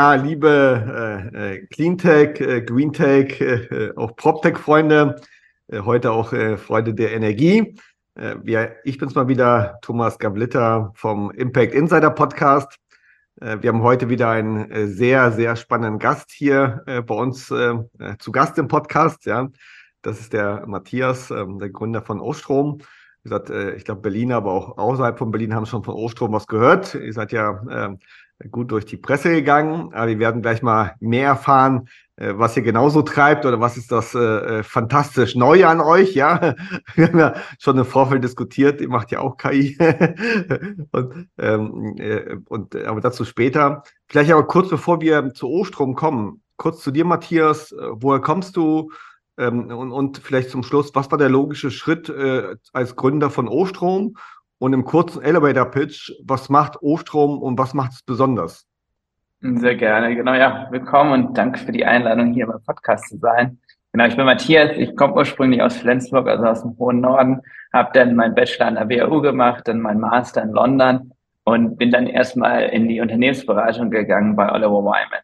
Ja, liebe äh, äh Cleantech, äh, Greentech, äh, auch PropTech-Freunde, äh, heute auch äh, Freunde der Energie. Äh, wir, ich bin's mal wieder, Thomas Gavlitter vom Impact Insider Podcast. Äh, wir haben heute wieder einen äh, sehr, sehr spannenden Gast hier äh, bei uns äh, äh, zu Gast im Podcast. Ja, das ist der Matthias, äh, der Gründer von Ostrom. Wie gesagt, äh, ich glaube, Berliner, aber auch außerhalb von Berlin haben schon von Ostrom was gehört. Ihr seid ja äh, gut durch die Presse gegangen. Aber wir werden gleich mal mehr erfahren, äh, was ihr genauso treibt oder was ist das äh, fantastisch Neue an euch. Ja, wir haben ja schon im Vorfeld diskutiert. Ihr macht ja auch KI. und, ähm, äh, und aber dazu später. Vielleicht aber kurz bevor wir zu Ostrom kommen, kurz zu dir, Matthias. Woher kommst du? Ähm, und, und vielleicht zum Schluss, was war der logische Schritt äh, als Gründer von Ostrom? Und im kurzen Elevator Pitch, was macht Ostrom und was macht es besonders? Sehr gerne, genau, ja. Willkommen und danke für die Einladung, hier beim Podcast zu sein. Genau, ich bin Matthias, ich komme ursprünglich aus Flensburg, also aus dem hohen Norden, habe dann meinen Bachelor an der WHU gemacht, dann meinen Master in London und bin dann erstmal in die Unternehmensberatung gegangen bei Oliver Wyman.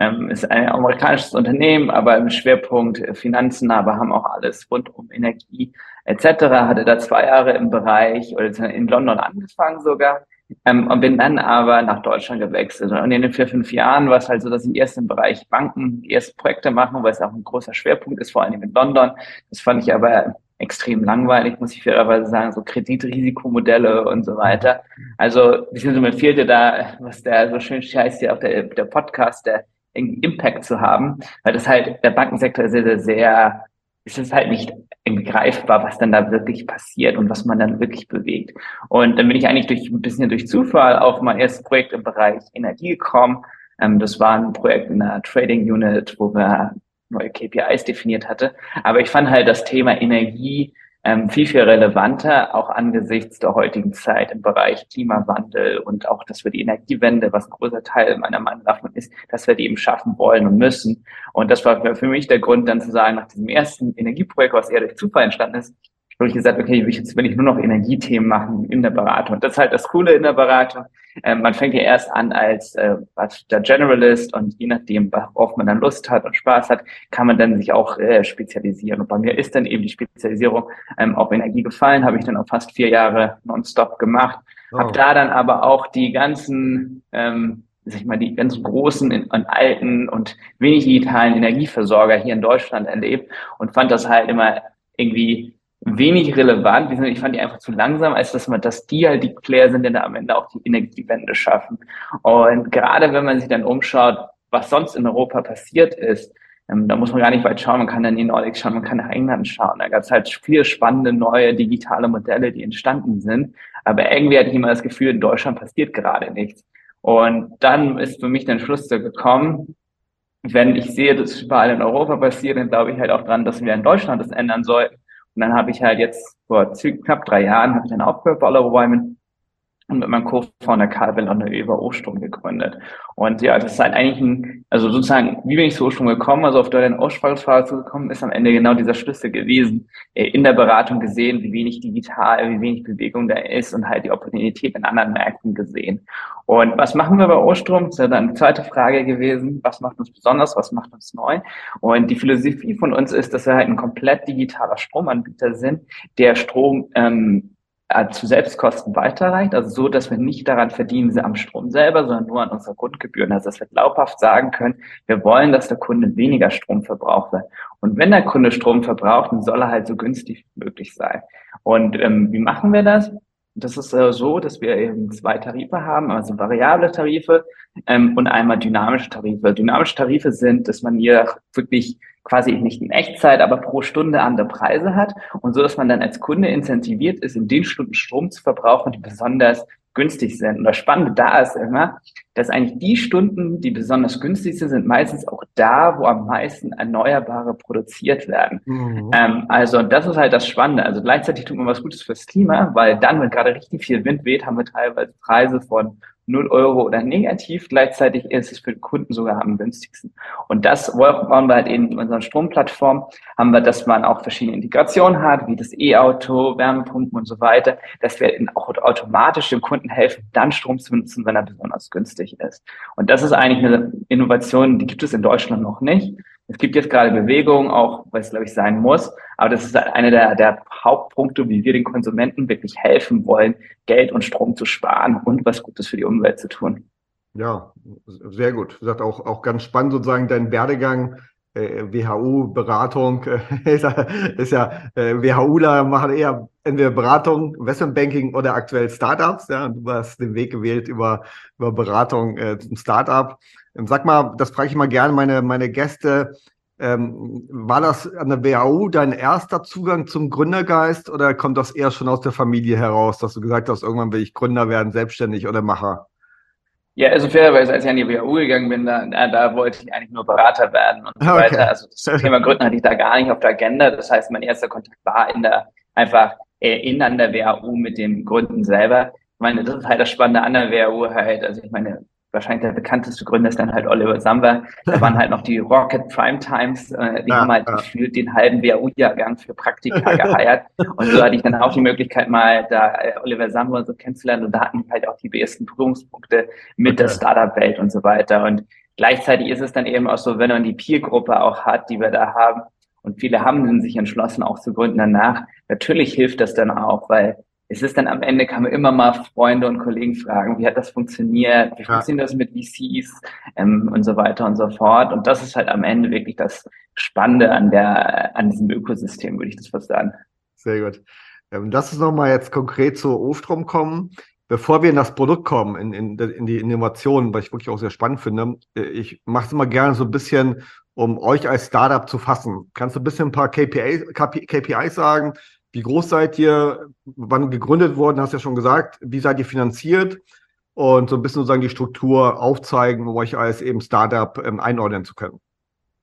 Ähm, ist ein amerikanisches Unternehmen, aber im Schwerpunkt Finanzen, aber haben auch alles rund um Energie etc. Hatte da zwei Jahre im Bereich oder in London angefangen sogar ähm, und bin dann aber nach Deutschland gewechselt. Und in den vier, fünf Jahren war es halt so, dass ich erst im Bereich Banken die Projekte machen, weil es auch ein großer Schwerpunkt ist, vor allem in London. Das fand ich aber extrem langweilig, muss ich fairerweise sagen, so Kreditrisikomodelle und so weiter. Also, beziehungsweise mir fehlte da, was der so schön heißt, ja auch der, der Podcast, der Impact zu haben, weil das halt, der Bankensektor sehr, sehr, sehr, ist es halt nicht greifbar, was dann da wirklich passiert und was man dann wirklich bewegt. Und dann bin ich eigentlich durch ein bisschen durch Zufall auf mein erstes Projekt im Bereich Energie gekommen. Ähm, das war ein Projekt in einer Trading Unit, wo wir neue KPIs definiert hatte. Aber ich fand halt das Thema Energie ähm, viel, viel relevanter, auch angesichts der heutigen Zeit im Bereich Klimawandel und auch, dass wir die Energiewende, was ein großer Teil meiner Meinung nach ist, dass wir die eben schaffen wollen und müssen. Und das war für mich der Grund, dann zu sagen, nach diesem ersten Energieprojekt, was eher durch Zufall entstanden ist, habe ich gesagt, okay, jetzt will ich nur noch Energiethemen machen in der Beratung. Und das ist halt das Coole in der Beratung. Ähm, man fängt ja erst an als, äh, als der Generalist und je nachdem, worauf man dann Lust hat und Spaß hat, kann man dann sich auch äh, spezialisieren. Und bei mir ist dann eben die Spezialisierung ähm, auf Energie gefallen, habe ich dann auch fast vier Jahre nonstop gemacht. Oh. Habe da dann aber auch die ganzen ähm, sag ich mal, die ganz großen und alten und wenig digitalen Energieversorger hier in Deutschland erlebt und fand das halt immer irgendwie wenig relevant. Ich fand die einfach zu langsam, als dass man, dass die halt die Player sind, die da am Ende auch die Energiewende schaffen. Und gerade wenn man sich dann umschaut, was sonst in Europa passiert ist, ähm, da muss man gar nicht weit schauen. Man kann dann in die Nordics schauen, man kann nach England schauen. Da gab es halt viele spannende neue digitale Modelle, die entstanden sind. Aber irgendwie hatte ich immer das Gefühl, in Deutschland passiert gerade nichts. Und dann ist für mich der Schluss gekommen, wenn ich sehe, dass überall in Europa passiert, dann glaube ich halt auch dran, dass wir in Deutschland das ändern sollten. Und dann habe ich halt jetzt vor knapp drei Jahren habe ich dann aufgehört Wyman und mit meinem Co-Founder Karl Bellander über Ostrom gegründet. Und ja, das ist halt eigentlich ein, also sozusagen, wie bin ich zu Ostrom gekommen, also auf deine Aussprachefrage zu gekommen, ist am Ende genau dieser Schlüssel gewesen. In der Beratung gesehen, wie wenig digital, wie wenig Bewegung da ist und halt die Opportunität in anderen Märkten gesehen. Und was machen wir bei Ostrom? Das ist ja dann die zweite Frage gewesen. Was macht uns besonders? Was macht uns neu? Und die Philosophie von uns ist, dass wir halt ein komplett digitaler Stromanbieter sind, der Strom ähm, äh, zu Selbstkosten weiterreicht, also so, dass wir nicht daran verdienen, sie am Strom selber, sondern nur an unserer Grundgebühren. Also dass wir glaubhaft sagen können, wir wollen, dass der Kunde weniger Strom verbraucht. Und wenn der Kunde Strom verbraucht, dann soll er halt so günstig wie möglich sein. Und ähm, wie machen wir das? Das ist äh, so, dass wir eben zwei Tarife haben, also variable Tarife ähm, und einmal dynamische Tarife. Dynamische Tarife sind, dass man hier wirklich quasi nicht in Echtzeit, aber pro Stunde andere Preise hat und so, dass man dann als Kunde incentiviert ist, in den Stunden Strom zu verbrauchen, die besonders günstig sind. Und das Spannende da ist immer, dass eigentlich die Stunden, die besonders günstig sind, sind meistens auch da, wo am meisten Erneuerbare produziert werden. Mhm. Ähm, also das ist halt das Spannende. Also gleichzeitig tut man was Gutes fürs Klima, weil dann, wenn gerade richtig viel Wind weht, haben wir teilweise Preise von 0 Euro oder negativ. Gleichzeitig ist es für den Kunden sogar am günstigsten. Und das bauen wir halt in unserer Stromplattform, haben wir, dass man auch verschiedene Integrationen hat, wie das E-Auto, Wärmepumpen und so weiter, dass wir auch automatisch dem Kunden helfen, dann Strom zu benutzen, wenn er besonders günstig ist. Und das ist eigentlich eine Innovation, die gibt es in Deutschland noch nicht. Es gibt jetzt gerade Bewegungen, auch weil es, glaube ich, sein muss. Aber das ist einer der, der Hauptpunkte, wie wir den Konsumenten wirklich helfen wollen, Geld und Strom zu sparen und was Gutes für die Umwelt zu tun. Ja, sehr gut. Wie gesagt, auch, auch ganz spannend sozusagen dein Werdegang. Äh, WHU-Beratung äh, ist ja, ist ja äh, WHUler machen eher entweder Beratung, Investmentbanking oder aktuell Startups. Ja, du hast den Weg gewählt über, über Beratung äh, zum Startup. Ähm, sag mal, das frage ich mal gerne meine, meine Gäste. Ähm, war das an der WAU dein erster Zugang zum Gründergeist oder kommt das eher schon aus der Familie heraus, dass du gesagt hast, irgendwann will ich Gründer werden, selbstständig oder Macher? Ja, also fairerweise, als ich an die WAU gegangen bin, da, da wollte ich eigentlich nur Berater werden und so okay. weiter. Also das Thema Gründen hatte ich da gar nicht auf der Agenda. Das heißt, mein erster Kontakt war in der, einfach in an der WAU mit dem Gründen selber. Ich meine, das ist halt das Spannende an der WAU halt. Also ich meine, wahrscheinlich der bekannteste Gründer ist dann halt Oliver Samba. Da waren halt noch die Rocket Prime Times, äh, die ja, haben halt ja. gefühlt den halben WHU-Jahrgang für Praktika geheiert. Und so hatte ich dann auch die Möglichkeit, mal da äh, Oliver Samba so kennenzulernen. Und da hatten halt auch die besten Berührungspunkte mit okay. der Startup-Welt und so weiter. Und gleichzeitig ist es dann eben auch so, wenn man die Peer-Gruppe auch hat, die wir da haben, und viele haben sich entschlossen, auch zu gründen danach. Natürlich hilft das dann auch, weil es ist dann am Ende, kann man immer mal Freunde und Kollegen fragen, wie hat das funktioniert, wie ja. funktioniert das mit VCs ähm, und so weiter und so fort. Und das ist halt am Ende wirklich das Spannende an der, an diesem Ökosystem, würde ich das fast sagen. Sehr gut. Ähm, lass uns nochmal jetzt konkret zu Ofstrom kommen. Bevor wir in das Produkt kommen, in, in, in die Innovation, was ich wirklich auch sehr spannend finde, äh, ich mache es immer gerne so ein bisschen, um euch als Startup zu fassen. Kannst du ein bisschen ein paar KPIs, KPIs sagen? Wie groß seid ihr? Wann gegründet worden? Hast ja schon gesagt. Wie seid ihr finanziert? Und so ein bisschen sozusagen die Struktur aufzeigen, um euch als eben Startup ähm, einordnen zu können.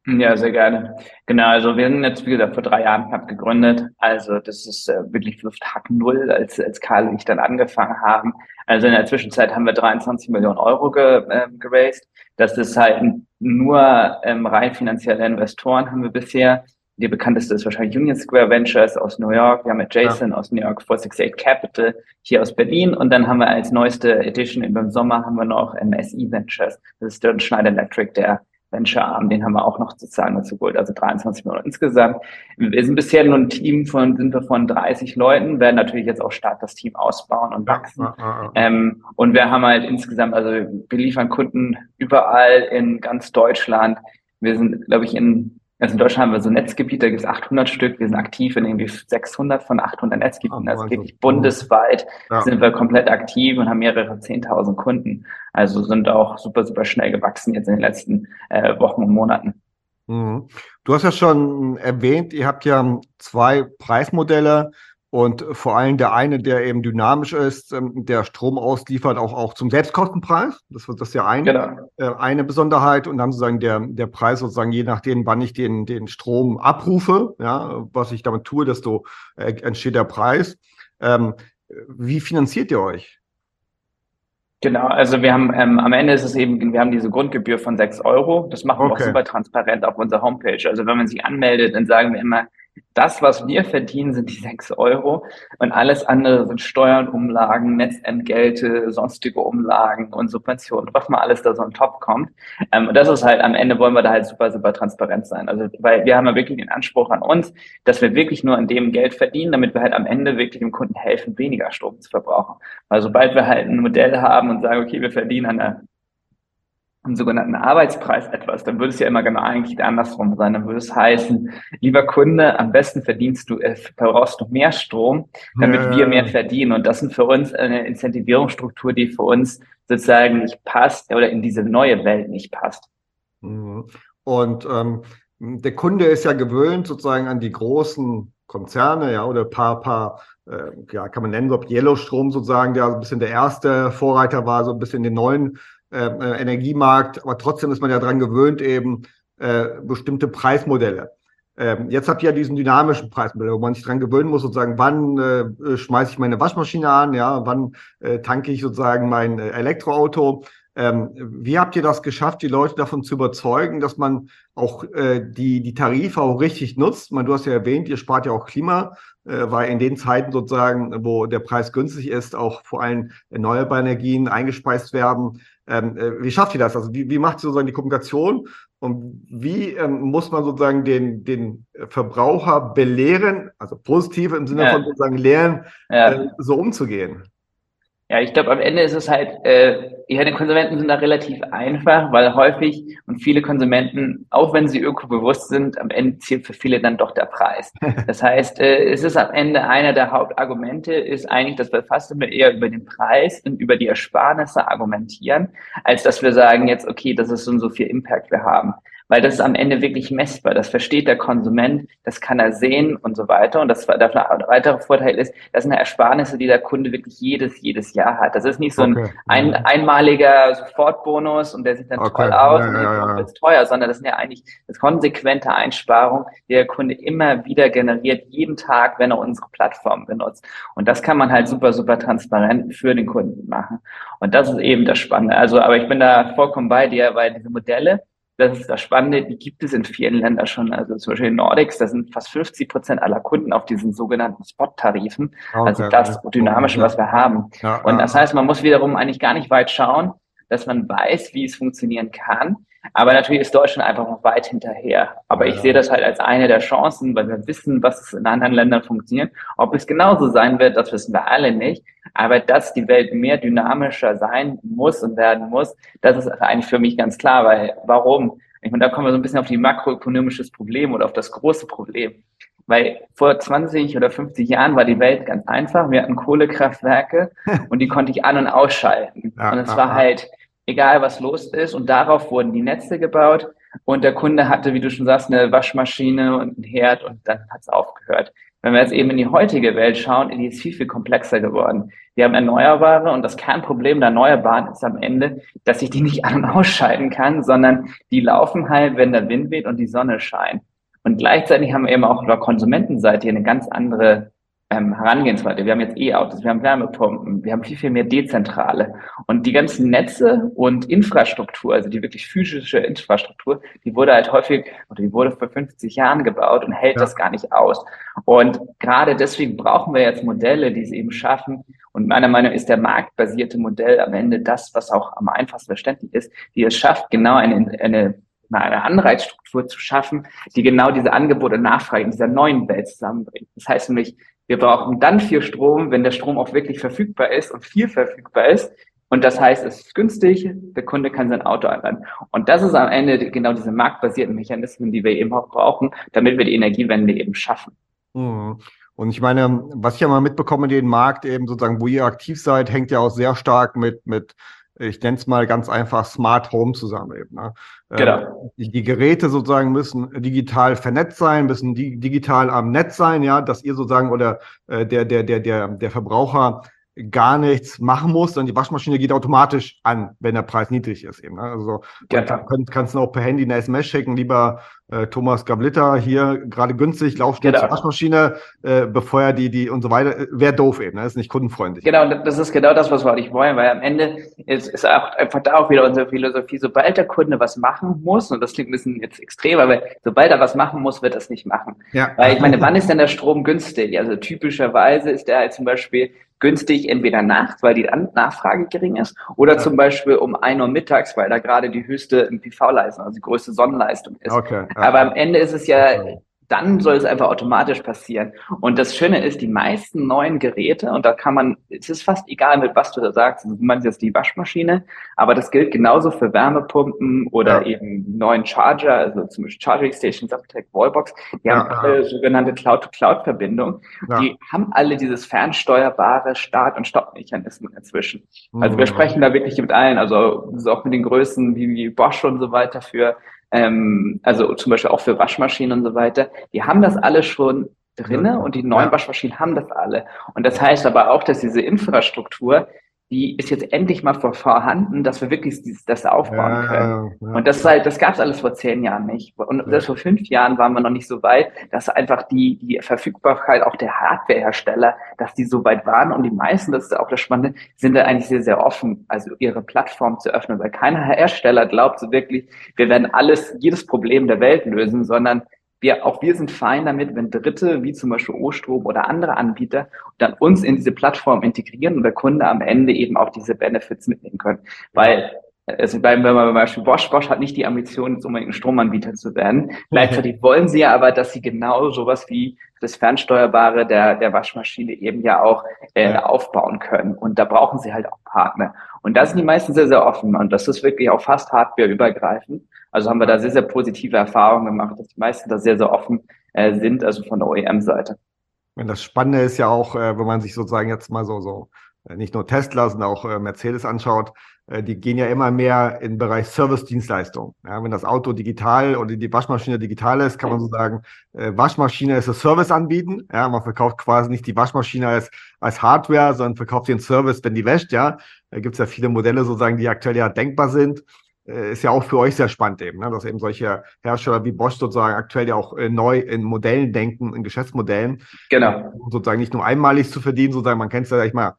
Ja, sehr gerne. Genau, also wir sind jetzt, wie gesagt, vor drei Jahren knapp gegründet. Also das ist äh, wirklich Tag Null, als, als Karl und ich dann angefangen haben. Also in der Zwischenzeit haben wir 23 Millionen Euro ge, äh, geraced. Das ist halt nur ähm, rein finanzielle Investoren haben wir bisher. Die bekannteste ist wahrscheinlich Union Square Ventures aus New York. Wir haben mit Jason ja. aus New York 468 Capital hier aus Berlin. Und dann haben wir als neueste Edition im Sommer haben wir noch MSI Ventures. Das ist Dirk Schneider Electric, der Venture-Arm, den haben wir auch noch sozusagen dazu geholt, also 23 Millionen insgesamt. Wir sind bisher nur ein Team von, sind wir von 30 Leuten, werden natürlich jetzt auch stark das Team ausbauen und wachsen. Ähm, und wir haben halt insgesamt, also wir liefern Kunden überall in ganz Deutschland. Wir sind, glaube ich, in also in Deutschland haben wir so Netzgebiete, da gibt es 800 Stück. Wir sind aktiv in irgendwie 600 von 800 Netzgebieten. Also wirklich bundesweit ja. sind wir komplett aktiv und haben mehrere 10.000 Kunden. Also sind auch super, super schnell gewachsen jetzt in den letzten äh, Wochen und Monaten. Mhm. Du hast ja schon erwähnt, ihr habt ja zwei Preismodelle. Und vor allem der eine, der eben dynamisch ist, ähm, der Strom ausliefert, auch, auch zum Selbstkostenpreis. Das, das ist ja ein, genau. äh, eine Besonderheit. Und dann sozusagen der, der Preis sozusagen, je nachdem, wann ich den, den Strom abrufe, ja, was ich damit tue, desto äh, entsteht der Preis. Ähm, wie finanziert ihr euch? Genau, also wir haben ähm, am Ende ist es eben, wir haben diese Grundgebühr von sechs Euro. Das machen wir okay. auch super transparent auf unserer Homepage. Also wenn man sich anmeldet, dann sagen wir immer, das, was wir verdienen, sind die sechs Euro und alles andere sind Steuern, Umlagen, Netzentgelte, sonstige Umlagen und Subventionen, was mal alles da so on top kommt. Ähm, und das ist halt, am Ende wollen wir da halt super, super transparent sein. Also, weil wir haben ja wirklich den Anspruch an uns, dass wir wirklich nur an dem Geld verdienen, damit wir halt am Ende wirklich dem Kunden helfen, weniger Strom zu verbrauchen. Weil sobald wir halt ein Modell haben und sagen, okay, wir verdienen an der am sogenannten Arbeitspreis etwas, dann würde es ja immer genau eigentlich andersrum sein. Dann würde es heißen, lieber Kunde, am besten verdienst du, äh, verbrauchst du mehr Strom, damit ja. wir mehr verdienen. Und das sind für uns eine Incentivierungsstruktur, die für uns sozusagen nicht passt oder in diese neue Welt nicht passt. Mhm. Und ähm, der Kunde ist ja gewöhnt sozusagen an die großen Konzerne, ja, oder paar, paar, äh, ja, kann man nennen, ob Yellow-Strom sozusagen, der ein bisschen der erste Vorreiter war, so ein bisschen den neuen äh, Energiemarkt, aber trotzdem ist man ja dran gewöhnt, eben äh, bestimmte Preismodelle. Ähm, jetzt habt ihr ja diesen dynamischen Preismodell, wo man sich dran gewöhnen muss, sozusagen, wann äh, schmeiße ich meine Waschmaschine an, ja, wann äh, tanke ich sozusagen mein äh, Elektroauto. Ähm, wie habt ihr das geschafft, die Leute davon zu überzeugen, dass man auch äh, die, die Tarife auch richtig nutzt? Man, du hast ja erwähnt, ihr spart ja auch Klima, äh, weil in den Zeiten sozusagen, wo der Preis günstig ist, auch vor allem erneuerbare Energien eingespeist werden. Ähm, äh, wie schafft ihr das? Also wie, wie macht ihr sozusagen die Kommunikation und wie ähm, muss man sozusagen den, den Verbraucher belehren, also positiv im Sinne ja. von sozusagen lernen, ja. äh, so umzugehen? Ja, ich glaube, am Ende ist es halt, äh, ja, die Konsumenten sind da relativ einfach, weil häufig und viele Konsumenten, auch wenn sie ökobewusst sind, am Ende zählt für viele dann doch der Preis. Das heißt, äh, es ist am Ende einer der Hauptargumente, ist eigentlich, dass wir fast immer eher über den Preis und über die Ersparnisse argumentieren, als dass wir sagen jetzt, okay, das ist so und so viel Impact wir haben weil das ist am Ende wirklich messbar. Das versteht der Konsument, das kann er sehen und so weiter. Und das der weitere Vorteil ist, das sind Ersparnisse, die der Kunde wirklich jedes, jedes Jahr hat. Das ist nicht so ein, okay. ein einmaliger Sofortbonus und der sieht dann okay. toll aus ja, und ja, ja. teuer, sondern das sind ja eigentlich das konsequente Einsparung, die der Kunde immer wieder generiert, jeden Tag, wenn er unsere Plattform benutzt. Und das kann man halt super, super transparent für den Kunden machen. Und das ist eben das Spannende. Also, aber ich bin da vollkommen bei dir, weil diese Modelle, das ist das Spannende, die gibt es in vielen Ländern schon. Also zum Beispiel in Nordics, da sind fast 50 Prozent aller Kunden auf diesen sogenannten Spot-Tarifen. Okay. Also das Dynamische, was wir haben. Ja, und das heißt, man muss wiederum eigentlich gar nicht weit schauen, dass man weiß, wie es funktionieren kann. Aber natürlich ist Deutschland einfach noch weit hinterher. Aber ich sehe das halt als eine der Chancen, weil wir wissen, was in anderen Ländern funktioniert. Ob es genauso sein wird, das wissen wir alle nicht. Aber dass die Welt mehr dynamischer sein muss und werden muss, das ist eigentlich für mich ganz klar, weil warum? Ich meine, da kommen wir so ein bisschen auf die makroökonomisches Problem oder auf das große Problem. Weil vor 20 oder 50 Jahren war die Welt ganz einfach. Wir hatten Kohlekraftwerke und die konnte ich an- und ausschalten. Ja, und es war halt, egal was los ist. Und darauf wurden die Netze gebaut. Und der Kunde hatte, wie du schon sagst, eine Waschmaschine und einen Herd und dann hat es aufgehört. Wenn wir jetzt eben in die heutige Welt schauen, die ist viel, viel komplexer geworden. Wir haben Erneuerbare und das Kernproblem der Erneuerbaren ist am Ende, dass ich die nicht an- und ausschalten kann, sondern die laufen halt, wenn der Wind weht und die Sonne scheint. Und gleichzeitig haben wir eben auch auf der Konsumentenseite eine ganz andere ähm, Herangehensweise. Wir haben jetzt E-Autos, wir haben Wärmepumpen, wir haben viel, viel mehr Dezentrale. Und die ganzen Netze und Infrastruktur, also die wirklich physische Infrastruktur, die wurde halt häufig, oder die wurde vor 50 Jahren gebaut und hält ja. das gar nicht aus. Und gerade deswegen brauchen wir jetzt Modelle, die es eben schaffen. Und meiner Meinung nach ist der marktbasierte Modell am Ende das, was auch am einfachsten verständlich ist, die es schafft, genau eine, eine eine Anreizstruktur zu schaffen, die genau diese Angebote und Nachfrage in dieser neuen Welt zusammenbringt. Das heißt nämlich, wir brauchen dann viel Strom, wenn der Strom auch wirklich verfügbar ist und viel verfügbar ist. Und das heißt, es ist günstig, der Kunde kann sein Auto einladen. Und das ist am Ende genau diese marktbasierten Mechanismen, die wir eben auch brauchen, damit wir die Energiewende eben schaffen. Mhm. Und ich meine, was ich ja mal mitbekomme, den Markt eben sozusagen, wo ihr aktiv seid, hängt ja auch sehr stark mit, mit ich nenne es mal ganz einfach Smart Home zusammen eben. Ne? Ähm, genau. Die, die, Geräte sozusagen müssen digital vernetzt sein, müssen di digital am Netz sein, ja, dass ihr sozusagen oder äh, der, der, der, der, der Verbraucher gar nichts machen muss, dann die Waschmaschine geht automatisch an, wenn der Preis niedrig ist eben. Ne? Also genau. kannst, kannst du auch per Handy eine SMS schicken, lieber äh, Thomas Gablitter hier gerade günstig, lauf schnell genau. zur Waschmaschine, äh, befeuer die, die und so weiter. Wäre doof eben, ne? ist nicht kundenfreundlich. Genau, das ist genau das, was wir nicht wollen, weil am Ende ist, ist auch einfach da auch wieder unsere Philosophie, sobald der Kunde was machen muss, und das klingt ein bisschen jetzt extrem, aber sobald er was machen muss, wird er es nicht machen. Ja. Weil ich meine, wann ist denn der Strom günstig? Also typischerweise ist der halt zum Beispiel günstig entweder nachts, weil die Nachfrage gering ist, oder ja. zum Beispiel um ein Uhr mittags, weil da gerade die höchste PV-Leistung, also die größte Sonnenleistung ist. Okay. Aber am Ende ist es ja dann soll es einfach automatisch passieren. Und das Schöne ist, die meisten neuen Geräte, und da kann man, es ist fast egal, mit was du da sagst, du meinst jetzt die Waschmaschine, aber das gilt genauso für Wärmepumpen oder ja. eben neuen Charger, also zum Beispiel Charging Station, Subtech, Wallbox, die ja, haben alle ja. sogenannte Cloud-to-Cloud-Verbindung. Die haben alle dieses fernsteuerbare Start- und Stoppmechanismen inzwischen. Also wir mhm. sprechen da wirklich mit allen, also auch mit den Größen wie Bosch und so weiter für ähm, also zum Beispiel auch für Waschmaschinen und so weiter, die haben das alle schon drinne und die neuen. Waschmaschinen haben das alle. Und das heißt aber auch, dass diese Infrastruktur, die ist jetzt endlich mal vorhanden, dass wir wirklich das aufbauen ja, können. Ja. Und das halt, das gab es alles vor zehn Jahren nicht. Und ja. vor fünf Jahren waren wir noch nicht so weit, dass einfach die, die Verfügbarkeit auch der Hardwarehersteller, dass die so weit waren. Und die meisten, das ist auch das Spannende, sind da eigentlich sehr, sehr offen, also ihre Plattform zu öffnen, weil keiner Hersteller glaubt so wirklich, wir werden alles, jedes Problem der Welt lösen, sondern wir, auch wir sind fein damit, wenn Dritte, wie zum Beispiel Ostrom oder andere Anbieter, dann uns in diese Plattform integrieren und der Kunde am Ende eben auch diese Benefits mitnehmen können. Weil also bleiben wir mal beim Beispiel Bosch. Bosch hat nicht die Ambition, jetzt unbedingt ein Stromanbieter zu werden. Gleichzeitig wollen sie ja aber, dass sie genau sowas wie das Fernsteuerbare der, der Waschmaschine eben ja auch äh, ja. aufbauen können. Und da brauchen sie halt auch Partner. Und da sind die meisten sehr, sehr offen. Und das ist wirklich auch fast hardwareübergreifend. Also haben wir da sehr, sehr positive Erfahrungen gemacht, dass die meisten da sehr, sehr offen äh, sind, also von der OEM-Seite. Das Spannende ist ja auch, äh, wenn man sich sozusagen jetzt mal so, so nicht nur Tesla, sondern auch äh, Mercedes anschaut, äh, die gehen ja immer mehr in den Bereich Service-Dienstleistung. Ja, wenn das Auto digital oder die Waschmaschine digital ist, kann man so sagen, äh, Waschmaschine ist ein Service anbieten. Ja, man verkauft quasi nicht die Waschmaschine als, als Hardware, sondern verkauft den Service, wenn die wäscht. Ja, da gibt es ja viele Modelle sozusagen, die aktuell ja denkbar sind. Äh, ist ja auch für euch sehr spannend eben, ne? dass eben solche Hersteller wie Bosch sozusagen aktuell ja auch äh, neu in Modellen denken, in Geschäftsmodellen. Genau. Um sozusagen nicht nur einmalig zu verdienen, sozusagen, man kennt es ja, sag ich mal,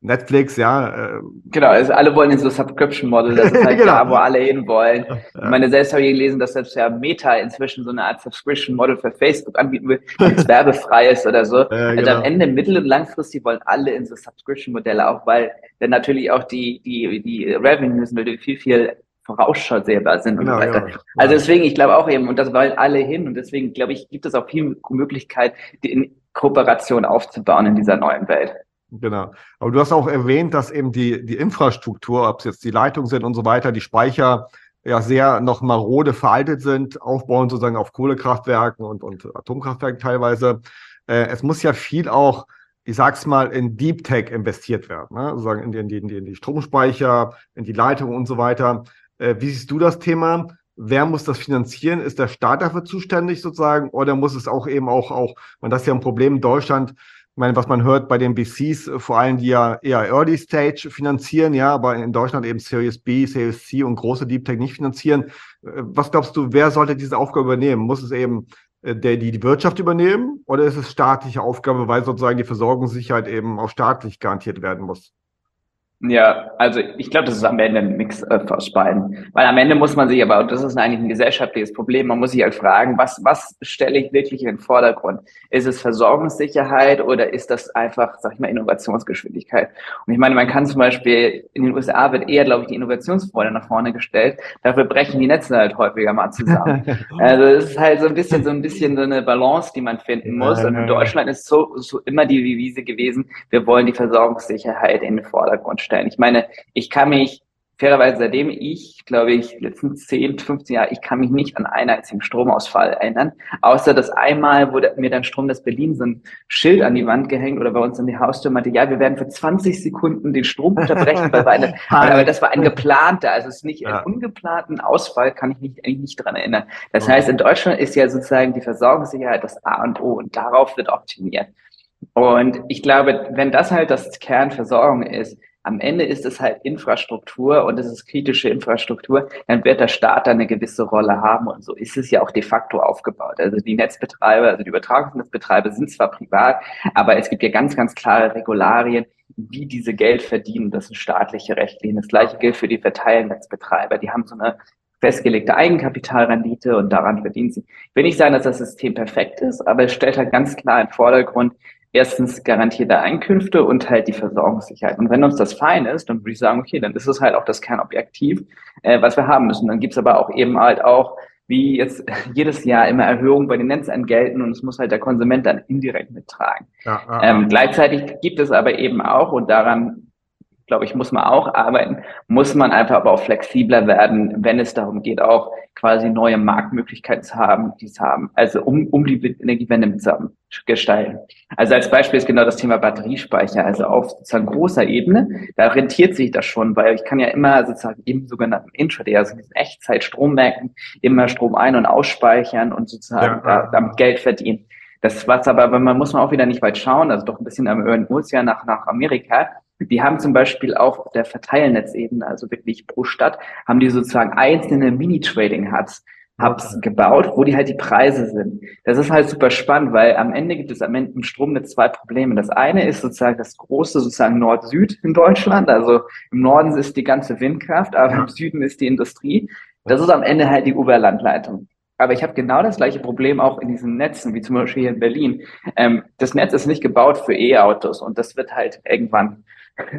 Netflix, ja. Äh, genau, also alle wollen in so Subscription Model, das ist halt genau. da, wo alle hin wollen. Ja. Ich meine, selbst habe ich gelesen, dass selbst ja Meta inzwischen so eine Art Subscription Model für Facebook anbieten will, das werbefrei ist oder so. Ja, also am genau. Ende mittel- und langfristig wollen alle in so Subscription Modelle auch, weil dann natürlich auch die, die, die Revenues natürlich viel, viel voraussehbar sind genau, und so weiter. Ja. Also deswegen, ich glaube auch eben, und das wollen alle hin und deswegen glaube ich, gibt es auch viel Möglichkeit, die Kooperation aufzubauen in dieser neuen Welt. Genau. Aber du hast auch erwähnt, dass eben die, die Infrastruktur, ob es jetzt die Leitungen sind und so weiter, die Speicher ja sehr noch marode veraltet sind, aufbauen sozusagen auf Kohlekraftwerken und, und Atomkraftwerken teilweise. Äh, es muss ja viel auch, ich sag's mal, in Deep Tech investiert werden, ne? sozusagen in die, in, die, in die Stromspeicher, in die Leitungen und so weiter. Äh, wie siehst du das Thema? Wer muss das finanzieren? Ist der Staat dafür zuständig sozusagen? Oder muss es auch eben auch, auch, man das ist ja ein Problem in Deutschland, ich meine, was man hört bei den VCs, äh, vor allem die ja eher Early Stage finanzieren, ja, aber in Deutschland eben Series B, Series C und große Deep Tech nicht finanzieren. Äh, was glaubst du, wer sollte diese Aufgabe übernehmen? Muss es eben äh, der, die, die Wirtschaft übernehmen oder ist es staatliche Aufgabe, weil sozusagen die Versorgungssicherheit eben auch staatlich garantiert werden muss? Ja, also ich glaube, das ist am Ende ein Mix äh, aus beiden. Weil am Ende muss man sich aber, und das ist eigentlich ein gesellschaftliches Problem, man muss sich halt fragen, was, was stelle ich wirklich in den Vordergrund? Ist es Versorgungssicherheit oder ist das einfach, sag ich mal, Innovationsgeschwindigkeit? Und ich meine, man kann zum Beispiel, in den USA wird eher, glaube ich, die Innovationsfreude nach vorne gestellt. Dafür brechen die Netze halt häufiger mal zusammen. also es ist halt so ein bisschen, so ein bisschen so eine Balance, die man finden muss. Und in Deutschland ist so, so immer die Devise gewesen, wir wollen die Versorgungssicherheit in den Vordergrund stellen. Ich meine, ich kann mich fairerweise, seitdem ich, glaube ich, letzten 10, 15 Jahre, ich kann mich nicht an einen einzigen Stromausfall erinnern, außer dass einmal wurde mir dann Strom des Berlin so ein Schild an die Wand gehängt oder bei uns in die Haustür meinte, ja, wir werden für 20 Sekunden den Strom unterbrechen, weil wir eine, aber das war ein geplanter, also es ist nicht ja. ein ungeplanten Ausfall, kann ich mich eigentlich nicht dran erinnern. Das okay. heißt, in Deutschland ist ja sozusagen die Versorgungssicherheit das A und O und darauf wird optimiert. Und ich glaube, wenn das halt das Kernversorgung ist, am Ende ist es halt Infrastruktur und es ist kritische Infrastruktur, dann wird der Staat da eine gewisse Rolle haben und so ist es ja auch de facto aufgebaut. Also die Netzbetreiber, also die Übertragungsnetzbetreiber sind zwar privat, aber es gibt ja ganz, ganz klare Regularien, wie diese Geld verdienen. Das sind staatliche Rechtlinien. Das gleiche gilt für die Verteilnetzbetreiber. Die haben so eine festgelegte Eigenkapitalrendite und daran verdienen sie. Ich will nicht sagen, dass das System perfekt ist, aber es stellt halt ganz klar im Vordergrund, erstens garantierte Einkünfte und halt die Versorgungssicherheit. Und wenn uns das fein ist, dann würde ich sagen, okay, dann ist es halt auch das Kernobjektiv, äh, was wir haben müssen. Dann gibt's aber auch eben halt auch, wie jetzt jedes Jahr immer Erhöhungen bei den Netzentgelten und es muss halt der Konsument dann indirekt mittragen. Ja, ja, ähm, gleichzeitig gibt es aber eben auch, und daran glaube ich, muss man auch arbeiten, muss man einfach aber auch flexibler werden, wenn es darum geht, auch quasi neue Marktmöglichkeiten zu haben, die es haben, also um, um die Energiewende mit zu gestalten. Also als Beispiel ist genau das Thema Batteriespeicher, also auf sozusagen großer Ebene, da rentiert sich das schon, weil ich kann ja immer sozusagen im sogenannten Intraday, also in diesen Echtzeit-Strommärkten, immer Strom ein- und ausspeichern und sozusagen ja, da, damit Geld verdienen. Das was aber, man muss man auch wieder nicht weit schauen, also doch ein bisschen am Ozean nach, nach Amerika Die haben zum Beispiel auch auf der Verteilnetzebene, also wirklich pro Stadt, haben die sozusagen einzelne Mini-Trading-Hubs, Hubs gebaut, wo die halt die Preise sind. Das ist halt super spannend, weil am Ende gibt es am Ende im Stromnetz zwei Probleme. Das eine ist sozusagen das große sozusagen Nord-Süd in Deutschland. Also im Norden ist die ganze Windkraft, aber im Süden ist die Industrie. Das ist am Ende halt die Oberlandleitung. Aber ich habe genau das gleiche Problem auch in diesen Netzen, wie zum Beispiel hier in Berlin. Ähm, das Netz ist nicht gebaut für E-Autos und das wird halt irgendwann,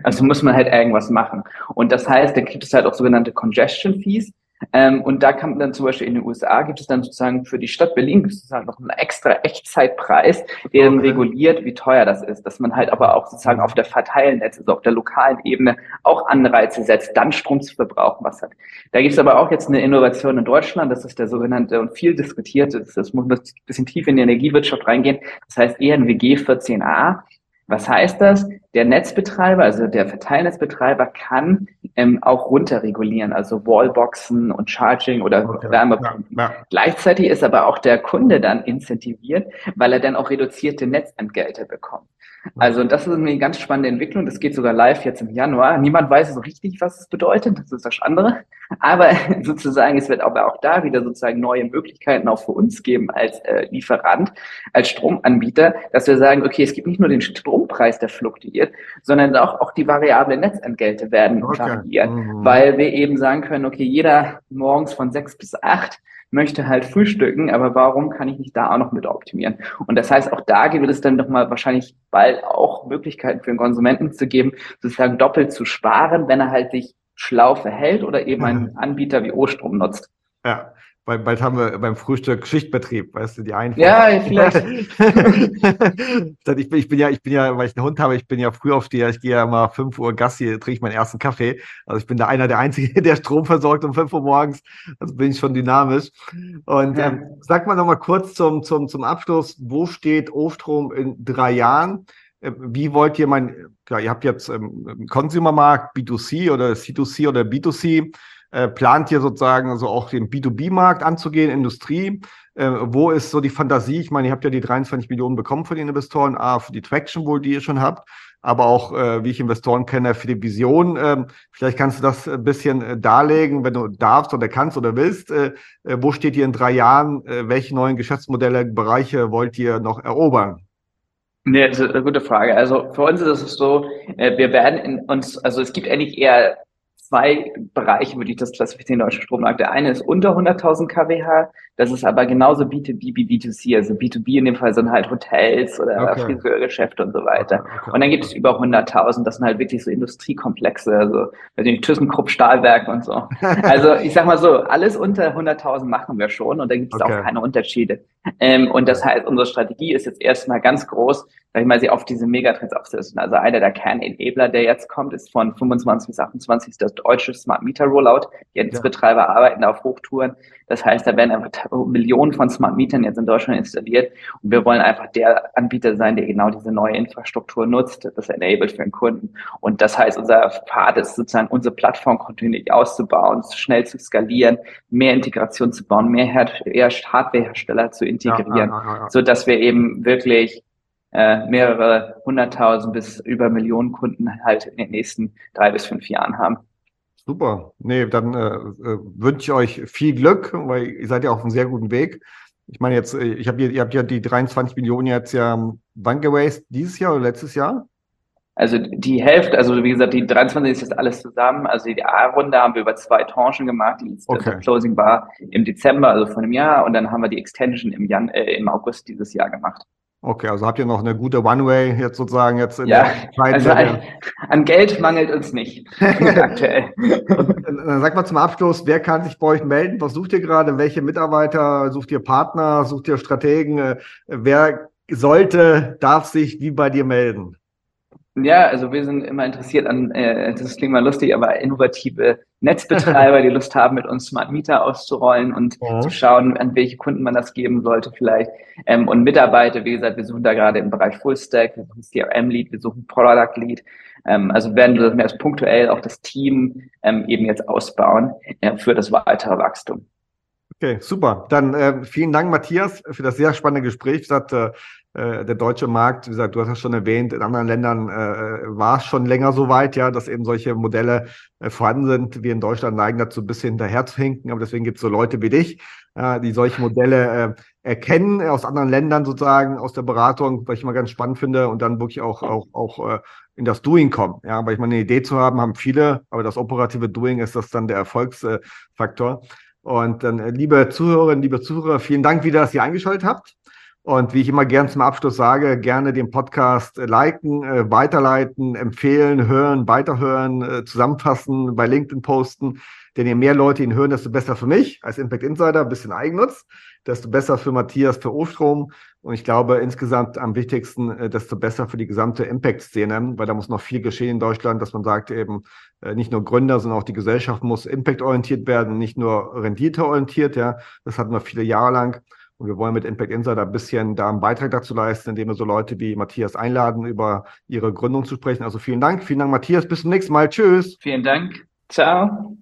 also muss man halt irgendwas machen. Und das heißt, da gibt es halt auch sogenannte Congestion Fees. Ähm, und da kann man dann zum Beispiel in den USA gibt es dann sozusagen für die Stadt Berlin gibt es sozusagen noch einen extra Echtzeitpreis, der dann reguliert, wie teuer das ist, dass man halt aber auch sozusagen auf der Verteilnetz, also auf der lokalen Ebene auch Anreize setzt, dann Strom zu verbrauchen, was hat. Da gibt es aber auch jetzt eine Innovation in Deutschland, das ist der sogenannte und viel diskutierte, das, das muss ein bisschen tief in die Energiewirtschaft reingehen, das heißt ENWG 14a. Was heißt das? Der Netzbetreiber, also der Verteilnetzbetreiber kann ähm, auch runterregulieren, also Wallboxen und Charging oder okay. Wärmepumpen. Ja, ja. Gleichzeitig ist aber auch der Kunde dann incentiviert, weil er dann auch reduzierte Netzentgelte bekommt. Also das ist eine ganz spannende Entwicklung. Das geht sogar live jetzt im Januar. Niemand weiß so richtig, was es bedeutet. Das ist das andere. Aber sozusagen, es wird aber auch da wieder sozusagen neue Möglichkeiten auch für uns geben als äh, Lieferant, als Stromanbieter, dass wir sagen, okay, es gibt nicht nur den Strompreis, der fluktuiert, sondern auch, auch die variablen Netzentgelte werden okay. variieren, mhm. weil wir eben sagen können, okay, jeder morgens von sechs bis acht möchte halt frühstücken, aber warum kann ich nicht da auch noch mit optimieren? Und das heißt, auch da gibt es dann nochmal wahrscheinlich bald auch Möglichkeiten für den Konsumenten zu geben, sozusagen doppelt zu sparen, wenn er halt sich schlau verhält oder eben einen mhm. Anbieter wie O-Strom nutzt. Ja, weil bald haben wir beim Frühstück Schichtbetrieb, weißt du, die einen. Ja, vielleicht. ich, bin, ich bin ja, ich bin ja, weil ich einen Hund habe, ich bin ja früh auf die, ich gehe ja mal 5 Uhr Gassi, trinke ich meinen ersten Kaffee. Also ich bin da einer der Einzige, der Strom versorgt um 5 Uhr morgens. Also bin ich schon dynamisch. Und ja. ähm, sag mal nochmal kurz zum, zum, zum Abschluss, wo steht O-Strom in drei Jahren? Ähm, wie wollt ihr mein, klar, ihr habt jetzt ähm, Consumermarkt, B2C oder C2C oder B2C. Äh, plant ihr sozusagen also auch den B2B-Markt anzugehen, Industrie? Äh, wo ist so die Fantasie? Ich meine, ihr habt ja die 23 Millionen bekommen von den Investoren, A, für die Traction wohl, die ihr schon habt, aber auch, äh, wie ich Investoren kenne, für die Vision. Ähm, vielleicht kannst du das ein bisschen äh, darlegen, wenn du darfst oder kannst oder willst. Äh, äh, wo steht ihr in drei Jahren? welche neuen Geschäftsmodelle, Bereiche wollt ihr noch erobern? Nee, das ist eine gute Frage. Also für uns ist es so, wir werden in uns, also es gibt eigentlich eher zwei Bereiche, würde ich das klassifizieren, deutsche Strommarkt. Der eine ist unter 100.000 kWh, das ist aber genauso B2B wie B2C. Also B2B in dem Fall sind halt Hotels oder okay. Friseurgeschäfte und so weiter. Okay. Und dann gibt es über 100.000, das sind halt wirklich so Industriekomplexe, also ThyssenKrupp Stahlwerk und so. Also ich sag mal so, alles unter 100.000 machen wir schon und da gibt es okay. auch keine Unterschiede. Ähm, und das heißt, unsere Strategie ist jetzt erstmal ganz groß, sag ich mal, sie auf diese Megatrends aufsetzen. Also einer der Kernenabler, der jetzt kommt, ist von 25 bis 28 das deutsche Smart Meter Rollout. Die Netzbetreiber ja. arbeiten auf Hochtouren. Das heißt, da werden einfach Millionen von Smart Metern jetzt in Deutschland installiert. Und wir wollen einfach der Anbieter sein, der genau diese neue Infrastruktur nutzt, das enabled für den Kunden. Und das heißt, unser Pfad ist sozusagen, unsere Plattform kontinuierlich auszubauen, schnell zu skalieren, mehr Integration zu bauen, mehr Hardwarehersteller zu integrieren, ja, ja, ja, so dass wir eben wirklich äh, mehrere hunderttausend bis über Millionen Kunden halt in den nächsten drei bis fünf Jahren haben. Super. Nee, dann äh, äh, wünsche ich euch viel Glück, weil ihr seid ja auf einem sehr guten Weg. Ich meine jetzt, äh, ich habe ihr habt ja die 23 Millionen jetzt ja wann geraced? Dieses Jahr oder letztes Jahr? Also die Hälfte, also wie gesagt, die 23 ist jetzt alles zusammen. Also die A-Runde haben wir über zwei Tranchen gemacht. Die okay. Closing war im Dezember, also vor einem Jahr, und dann haben wir die Extension im, Jan äh, im August dieses Jahr gemacht. Okay, also habt ihr noch eine gute One-Way jetzt sozusagen jetzt in ja, der Zeit? Also an, an, Geld mangelt uns nicht aktuell. dann sag mal zum Abschluss, wer kann sich bei euch melden? Was sucht ihr gerade? Welche Mitarbeiter? Sucht ihr Partner? Sucht ihr Strategen? Wer sollte, darf sich wie bei dir melden? Ja, also wir sind immer interessiert an, äh, das klingt mal lustig, aber innovative Netzbetreiber, die Lust haben, mit uns Smart Meter auszurollen und ja. zu schauen, an welche Kunden man das geben sollte vielleicht. Ähm, und Mitarbeiter, wie gesagt, wir suchen da gerade im Bereich Full Stack, wir suchen CRM-Lead, wir suchen Product Lead. Ähm, also werden wir mehr als punktuell auch das Team ähm, eben jetzt ausbauen äh, für das weitere Wachstum. Okay, super. Dann äh, vielen Dank, Matthias, für das sehr spannende Gespräch. Gesagt, äh, äh, der deutsche Markt, wie gesagt, du hast es schon erwähnt, in anderen Ländern äh, war es schon länger so weit, ja, dass eben solche Modelle äh, vorhanden sind. Wir in Deutschland neigen dazu, ein bisschen hinterher zu hinken, aber deswegen gibt es so Leute wie dich, äh, die solche Modelle äh, erkennen aus anderen Ländern sozusagen, aus der Beratung, was ich mal ganz spannend finde, und dann wirklich auch, auch, auch äh, in das Doing kommen. Ja, weil ich meine, eine Idee zu haben, haben viele, aber das operative Doing ist das dann der Erfolgsfaktor. Und dann, äh, liebe Zuhörerinnen, liebe Zuhörer, vielen Dank wieder, dass ihr eingeschaltet habt. Und wie ich immer gern zum Abschluss sage, gerne den Podcast äh, liken, äh, weiterleiten, empfehlen, hören, weiterhören, zusammenfassen, bei LinkedIn posten. Denn je mehr Leute ihn hören, desto besser für mich als Impact Insider, ein bisschen Eigennutz, desto besser für Matthias für Ostrom. Und ich glaube insgesamt am wichtigsten, äh, desto besser für die gesamte Impact-Szene, weil da muss noch viel geschehen in Deutschland, dass man sagt eben, äh, nicht nur Gründer, sondern auch die Gesellschaft muss impact-orientiert werden, nicht nur rendite-orientiert. Ja, das hatten wir viele Jahre lang. Und wir wollen mit Impact Insider ein bisschen da einen Beitrag dazu leisten, indem wir so Leute wie Matthias einladen, über ihre Gründung zu sprechen. Also vielen Dank. Vielen Dank, Matthias. Bis zum nächsten Mal. Tschüss. Vielen Dank. Ciao.